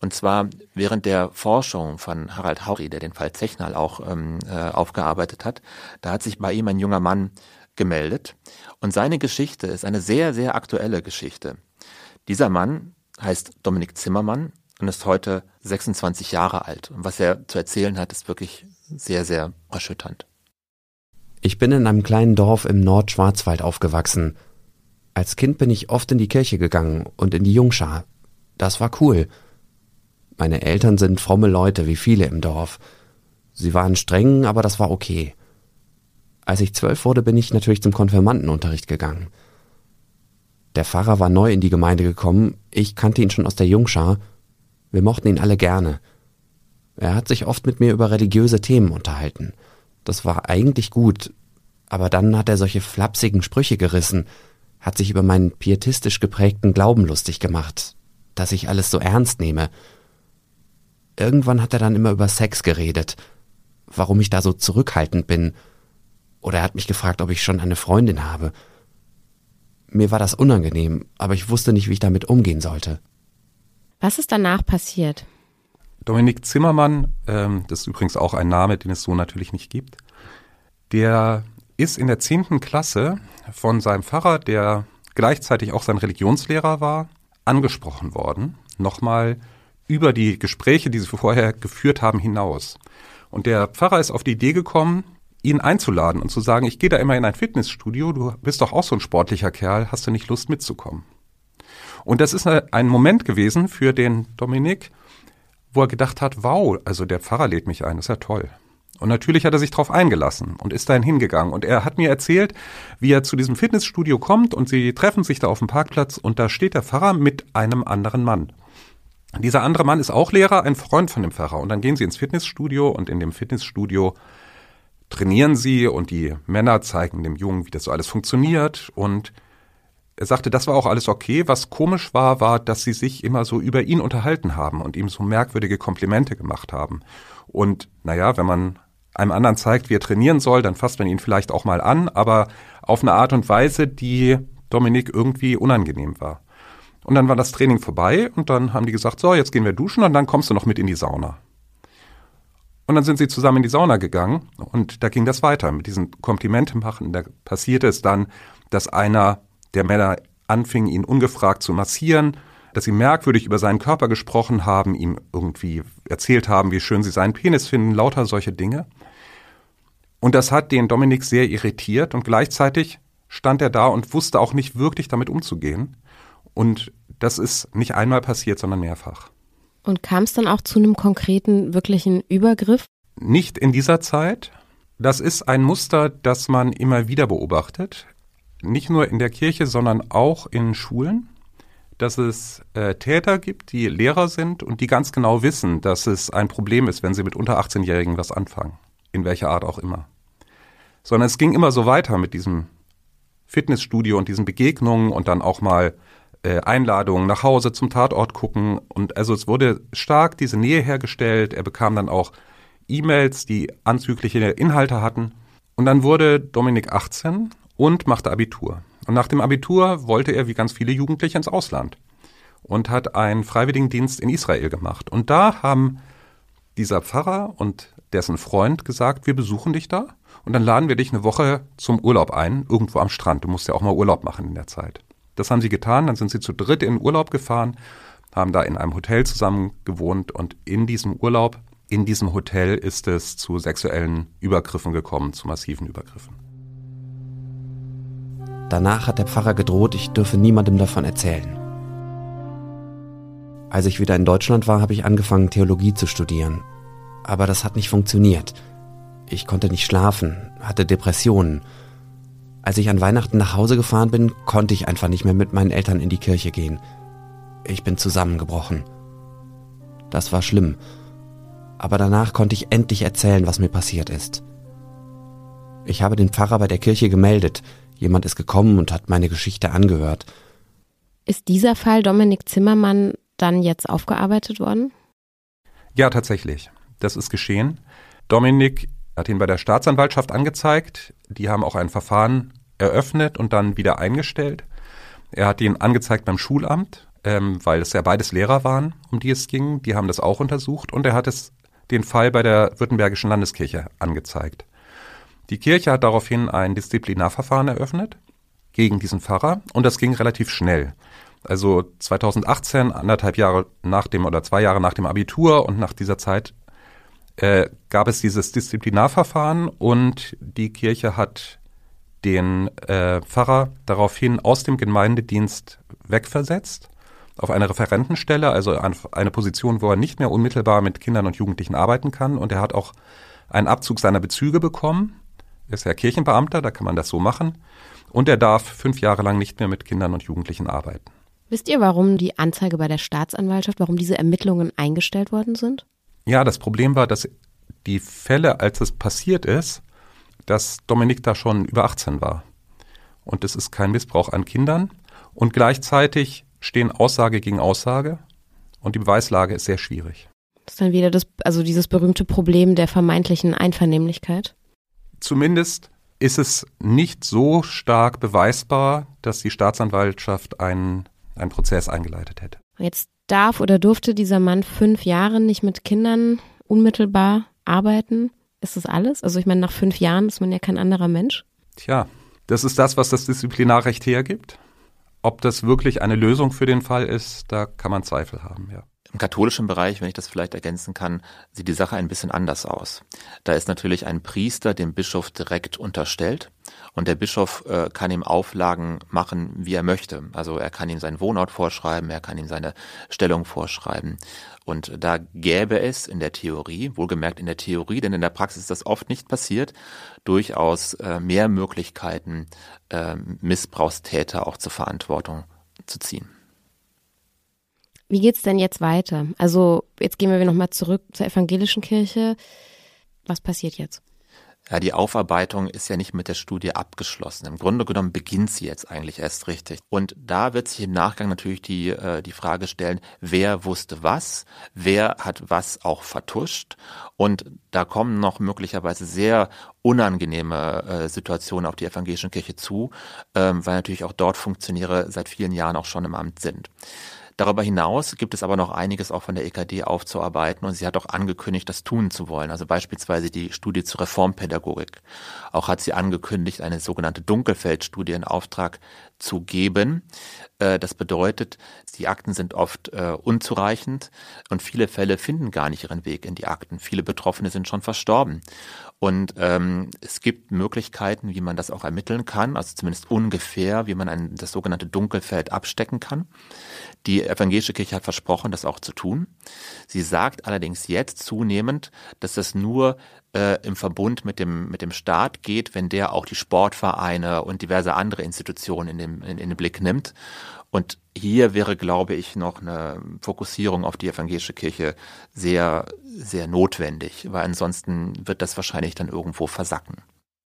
Und zwar während der Forschung von Harald Hauri, der den Fall Zechnal auch ähm, äh, aufgearbeitet hat, da hat sich bei ihm ein junger Mann gemeldet. Und seine Geschichte ist eine sehr, sehr aktuelle Geschichte. Dieser Mann heißt Dominik Zimmermann und ist heute 26 Jahre alt. Und was er zu erzählen hat, ist wirklich sehr, sehr erschütternd. Ich bin in einem kleinen Dorf im Nordschwarzwald aufgewachsen. Als Kind bin ich oft in die Kirche gegangen und in die Jungschar. Das war cool. Meine Eltern sind fromme Leute, wie viele im Dorf. Sie waren streng, aber das war okay. Als ich zwölf wurde, bin ich natürlich zum Konfirmandenunterricht gegangen. Der Pfarrer war neu in die Gemeinde gekommen, ich kannte ihn schon aus der Jungschar. Wir mochten ihn alle gerne. Er hat sich oft mit mir über religiöse Themen unterhalten. Das war eigentlich gut, aber dann hat er solche flapsigen Sprüche gerissen, hat sich über meinen pietistisch geprägten Glauben lustig gemacht, dass ich alles so ernst nehme. Irgendwann hat er dann immer über Sex geredet, warum ich da so zurückhaltend bin, oder er hat mich gefragt, ob ich schon eine Freundin habe. Mir war das unangenehm, aber ich wusste nicht, wie ich damit umgehen sollte. Was ist danach passiert? Dominik Zimmermann, ähm, das ist übrigens auch ein Name, den es so natürlich nicht gibt, der ist in der zehnten Klasse von seinem Pfarrer, der gleichzeitig auch sein Religionslehrer war, angesprochen worden, nochmal über die Gespräche, die sie vorher geführt haben, hinaus. Und der Pfarrer ist auf die Idee gekommen, ihn einzuladen und zu sagen, ich gehe da immer in ein Fitnessstudio, du bist doch auch so ein sportlicher Kerl, hast du nicht Lust mitzukommen? Und das ist ein Moment gewesen für den Dominik, wo er gedacht hat, wow, also der Pfarrer lädt mich ein, ist ja toll. Und natürlich hat er sich darauf eingelassen und ist dahin hingegangen. Und er hat mir erzählt, wie er zu diesem Fitnessstudio kommt und sie treffen sich da auf dem Parkplatz und da steht der Pfarrer mit einem anderen Mann. Dieser andere Mann ist auch Lehrer, ein Freund von dem Pfarrer. Und dann gehen sie ins Fitnessstudio und in dem Fitnessstudio trainieren sie und die Männer zeigen dem Jungen, wie das so alles funktioniert. Und er sagte, das war auch alles okay. Was komisch war, war, dass sie sich immer so über ihn unterhalten haben und ihm so merkwürdige Komplimente gemacht haben. Und naja, wenn man einem anderen zeigt, wie er trainieren soll, dann fasst man ihn vielleicht auch mal an, aber auf eine Art und Weise, die Dominik irgendwie unangenehm war. Und dann war das Training vorbei und dann haben die gesagt, so, jetzt gehen wir duschen und dann kommst du noch mit in die Sauna. Und dann sind sie zusammen in die Sauna gegangen und da ging das weiter mit diesen Komplimente machen. Da passierte es dann, dass einer der Männer anfing, ihn ungefragt zu massieren, dass sie merkwürdig über seinen Körper gesprochen haben, ihm irgendwie erzählt haben, wie schön sie seinen Penis finden, lauter solche Dinge. Und das hat den Dominik sehr irritiert und gleichzeitig stand er da und wusste auch nicht wirklich damit umzugehen. Und das ist nicht einmal passiert, sondern mehrfach. Und kam es dann auch zu einem konkreten, wirklichen Übergriff? Nicht in dieser Zeit. Das ist ein Muster, das man immer wieder beobachtet. Nicht nur in der Kirche, sondern auch in Schulen. Dass es äh, Täter gibt, die Lehrer sind und die ganz genau wissen, dass es ein Problem ist, wenn sie mit unter 18-Jährigen was anfangen. In welcher Art auch immer. Sondern es ging immer so weiter mit diesem Fitnessstudio und diesen Begegnungen und dann auch mal äh, Einladungen nach Hause zum Tatort gucken. Und also es wurde stark diese Nähe hergestellt. Er bekam dann auch E-Mails, die anzügliche Inhalte hatten. Und dann wurde Dominik 18 und machte Abitur. Und nach dem Abitur wollte er wie ganz viele Jugendliche ins Ausland und hat einen Freiwilligendienst in Israel gemacht. Und da haben dieser Pfarrer und dessen Freund gesagt, wir besuchen dich da und dann laden wir dich eine Woche zum Urlaub ein, irgendwo am Strand. Du musst ja auch mal Urlaub machen in der Zeit. Das haben sie getan, dann sind sie zu dritt in Urlaub gefahren, haben da in einem Hotel zusammen gewohnt und in diesem Urlaub, in diesem Hotel ist es zu sexuellen Übergriffen gekommen, zu massiven Übergriffen. Danach hat der Pfarrer gedroht, ich dürfe niemandem davon erzählen. Als ich wieder in Deutschland war, habe ich angefangen, Theologie zu studieren. Aber das hat nicht funktioniert. Ich konnte nicht schlafen, hatte Depressionen als ich an Weihnachten nach Hause gefahren bin, konnte ich einfach nicht mehr mit meinen Eltern in die Kirche gehen. Ich bin zusammengebrochen. Das war schlimm. Aber danach konnte ich endlich erzählen, was mir passiert ist. Ich habe den Pfarrer bei der Kirche gemeldet. Jemand ist gekommen und hat meine Geschichte angehört. Ist dieser Fall Dominik Zimmermann dann jetzt aufgearbeitet worden? Ja, tatsächlich. Das ist geschehen. Dominik hat ihn bei der Staatsanwaltschaft angezeigt. Die haben auch ein Verfahren eröffnet und dann wieder eingestellt. Er hat ihn angezeigt beim Schulamt, ähm, weil es ja beides Lehrer waren, um die es ging. Die haben das auch untersucht und er hat es den Fall bei der Württembergischen Landeskirche angezeigt. Die Kirche hat daraufhin ein Disziplinarverfahren eröffnet gegen diesen Pfarrer und das ging relativ schnell. Also 2018, anderthalb Jahre nach dem oder zwei Jahre nach dem Abitur und nach dieser Zeit äh, gab es dieses Disziplinarverfahren und die Kirche hat den äh, Pfarrer daraufhin aus dem Gemeindedienst wegversetzt auf eine Referentenstelle, also eine Position, wo er nicht mehr unmittelbar mit Kindern und Jugendlichen arbeiten kann. Und er hat auch einen Abzug seiner Bezüge bekommen. Er ist ja Kirchenbeamter, da kann man das so machen. Und er darf fünf Jahre lang nicht mehr mit Kindern und Jugendlichen arbeiten. Wisst ihr, warum die Anzeige bei der Staatsanwaltschaft, warum diese Ermittlungen eingestellt worden sind? Ja, das Problem war, dass die Fälle, als es passiert ist, dass Dominik da schon über 18 war. Und es ist kein Missbrauch an Kindern. Und gleichzeitig stehen Aussage gegen Aussage. Und die Beweislage ist sehr schwierig. Das ist dann wieder das, also dieses berühmte Problem der vermeintlichen Einvernehmlichkeit. Zumindest ist es nicht so stark beweisbar, dass die Staatsanwaltschaft einen, einen Prozess eingeleitet hätte. Jetzt darf oder durfte dieser Mann fünf Jahre nicht mit Kindern unmittelbar arbeiten. Ist das alles? Also ich meine, nach fünf Jahren ist man ja kein anderer Mensch. Tja, das ist das, was das Disziplinarrecht hergibt. Ob das wirklich eine Lösung für den Fall ist, da kann man Zweifel haben, ja. Im katholischen Bereich, wenn ich das vielleicht ergänzen kann, sieht die Sache ein bisschen anders aus. Da ist natürlich ein Priester dem Bischof direkt unterstellt und der Bischof äh, kann ihm Auflagen machen, wie er möchte. Also er kann ihm seinen Wohnort vorschreiben, er kann ihm seine Stellung vorschreiben. Und da gäbe es in der Theorie, wohlgemerkt in der Theorie, denn in der Praxis ist das oft nicht passiert, durchaus äh, mehr Möglichkeiten, äh, Missbrauchstäter auch zur Verantwortung zu ziehen. Wie geht's denn jetzt weiter? Also jetzt gehen wir nochmal zurück zur evangelischen Kirche. Was passiert jetzt? Ja, die Aufarbeitung ist ja nicht mit der Studie abgeschlossen. Im Grunde genommen beginnt sie jetzt eigentlich erst richtig. Und da wird sich im Nachgang natürlich die, äh, die Frage stellen, wer wusste was, wer hat was auch vertuscht. Und da kommen noch möglicherweise sehr unangenehme äh, Situationen auf die evangelische Kirche zu, ähm, weil natürlich auch dort Funktionäre seit vielen Jahren auch schon im Amt sind. Darüber hinaus gibt es aber noch einiges auch von der EKD aufzuarbeiten und sie hat auch angekündigt, das tun zu wollen. Also beispielsweise die Studie zur Reformpädagogik. Auch hat sie angekündigt, eine sogenannte Dunkelfeldstudie in Auftrag zu geben. Äh, das bedeutet, die Akten sind oft äh, unzureichend und viele Fälle finden gar nicht ihren Weg in die Akten. Viele Betroffene sind schon verstorben. Und ähm, es gibt Möglichkeiten, wie man das auch ermitteln kann, also zumindest ungefähr, wie man ein, das sogenannte Dunkelfeld abstecken kann. Die evangelische Kirche hat versprochen, das auch zu tun. Sie sagt allerdings jetzt zunehmend, dass das nur äh, im Verbund mit dem, mit dem Staat geht, wenn der auch die Sportvereine und diverse andere Institutionen in, dem, in, in den Blick nimmt. Und hier wäre, glaube ich, noch eine Fokussierung auf die evangelische Kirche sehr, sehr notwendig, weil ansonsten wird das wahrscheinlich dann irgendwo versacken.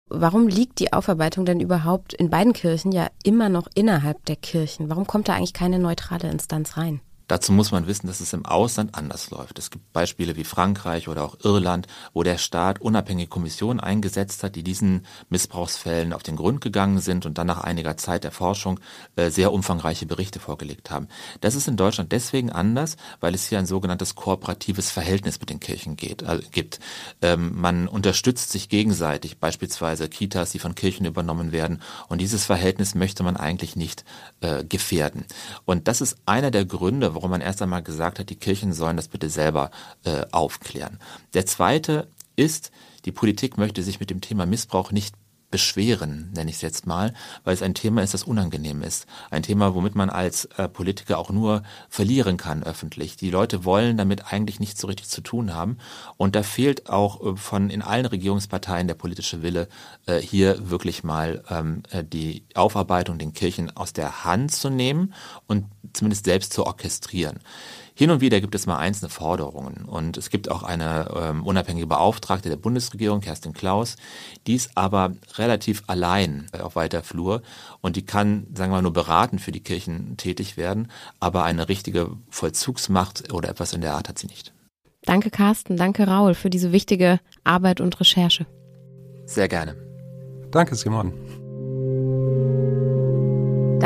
Warum liegt die Aufarbeitung denn überhaupt in beiden Kirchen ja immer noch innerhalb der Kirchen? Warum kommt da eigentlich keine neutrale Instanz rein? Dazu muss man wissen, dass es im Ausland anders läuft. Es gibt Beispiele wie Frankreich oder auch Irland, wo der Staat unabhängige Kommissionen eingesetzt hat, die diesen Missbrauchsfällen auf den Grund gegangen sind und dann nach einiger Zeit der Forschung äh, sehr umfangreiche Berichte vorgelegt haben. Das ist in Deutschland deswegen anders, weil es hier ein sogenanntes kooperatives Verhältnis mit den Kirchen geht, äh, gibt. Ähm, man unterstützt sich gegenseitig, beispielsweise Kitas, die von Kirchen übernommen werden. Und dieses Verhältnis möchte man eigentlich nicht äh, gefährden. Und das ist einer der Gründe, warum man erst einmal gesagt hat, die Kirchen sollen das bitte selber äh, aufklären. Der zweite ist, die Politik möchte sich mit dem Thema Missbrauch nicht beschweren, nenne ich es jetzt mal, weil es ein Thema ist, das unangenehm ist. Ein Thema, womit man als äh, Politiker auch nur verlieren kann öffentlich. Die Leute wollen damit eigentlich nichts so richtig zu tun haben. Und da fehlt auch äh, von in allen Regierungsparteien der politische Wille, äh, hier wirklich mal ähm, äh, die Aufarbeitung den Kirchen aus der Hand zu nehmen und zumindest selbst zu orchestrieren. Hin und wieder gibt es mal einzelne Forderungen und es gibt auch eine ähm, unabhängige Beauftragte der Bundesregierung, Kerstin Klaus, die ist aber relativ allein äh, auf weiter Flur und die kann, sagen wir mal, nur beratend für die Kirchen tätig werden, aber eine richtige Vollzugsmacht oder etwas in der Art hat sie nicht. Danke Carsten, danke Raul für diese wichtige Arbeit und Recherche. Sehr gerne. Danke Simon.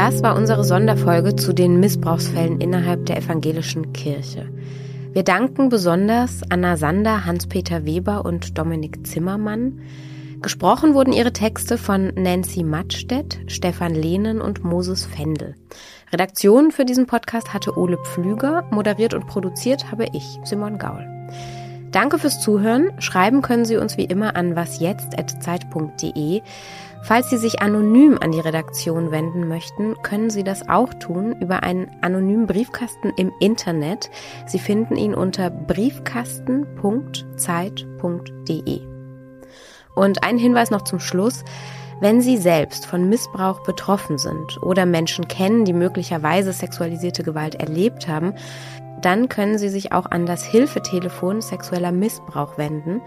Das war unsere Sonderfolge zu den Missbrauchsfällen innerhalb der evangelischen Kirche. Wir danken besonders Anna Sander, Hans-Peter Weber und Dominik Zimmermann. Gesprochen wurden ihre Texte von Nancy Mattstedt, Stefan Lehnen und Moses Fendel. Redaktion für diesen Podcast hatte Ole Pflüger, moderiert und produziert habe ich, Simon Gaul. Danke fürs Zuhören. Schreiben können Sie uns wie immer an wasjetzt.zeit.de. Falls Sie sich anonym an die Redaktion wenden möchten, können Sie das auch tun über einen anonymen Briefkasten im Internet. Sie finden ihn unter briefkasten.zeit.de. Und ein Hinweis noch zum Schluss. Wenn Sie selbst von Missbrauch betroffen sind oder Menschen kennen, die möglicherweise sexualisierte Gewalt erlebt haben, dann können Sie sich auch an das Hilfetelefon sexueller Missbrauch wenden.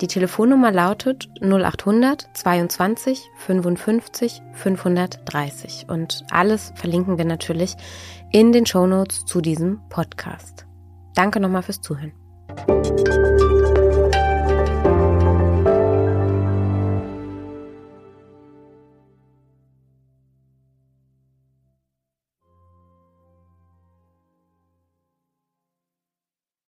Die Telefonnummer lautet 0800 22 55 530 und alles verlinken wir natürlich in den Shownotes zu diesem Podcast. Danke nochmal fürs Zuhören.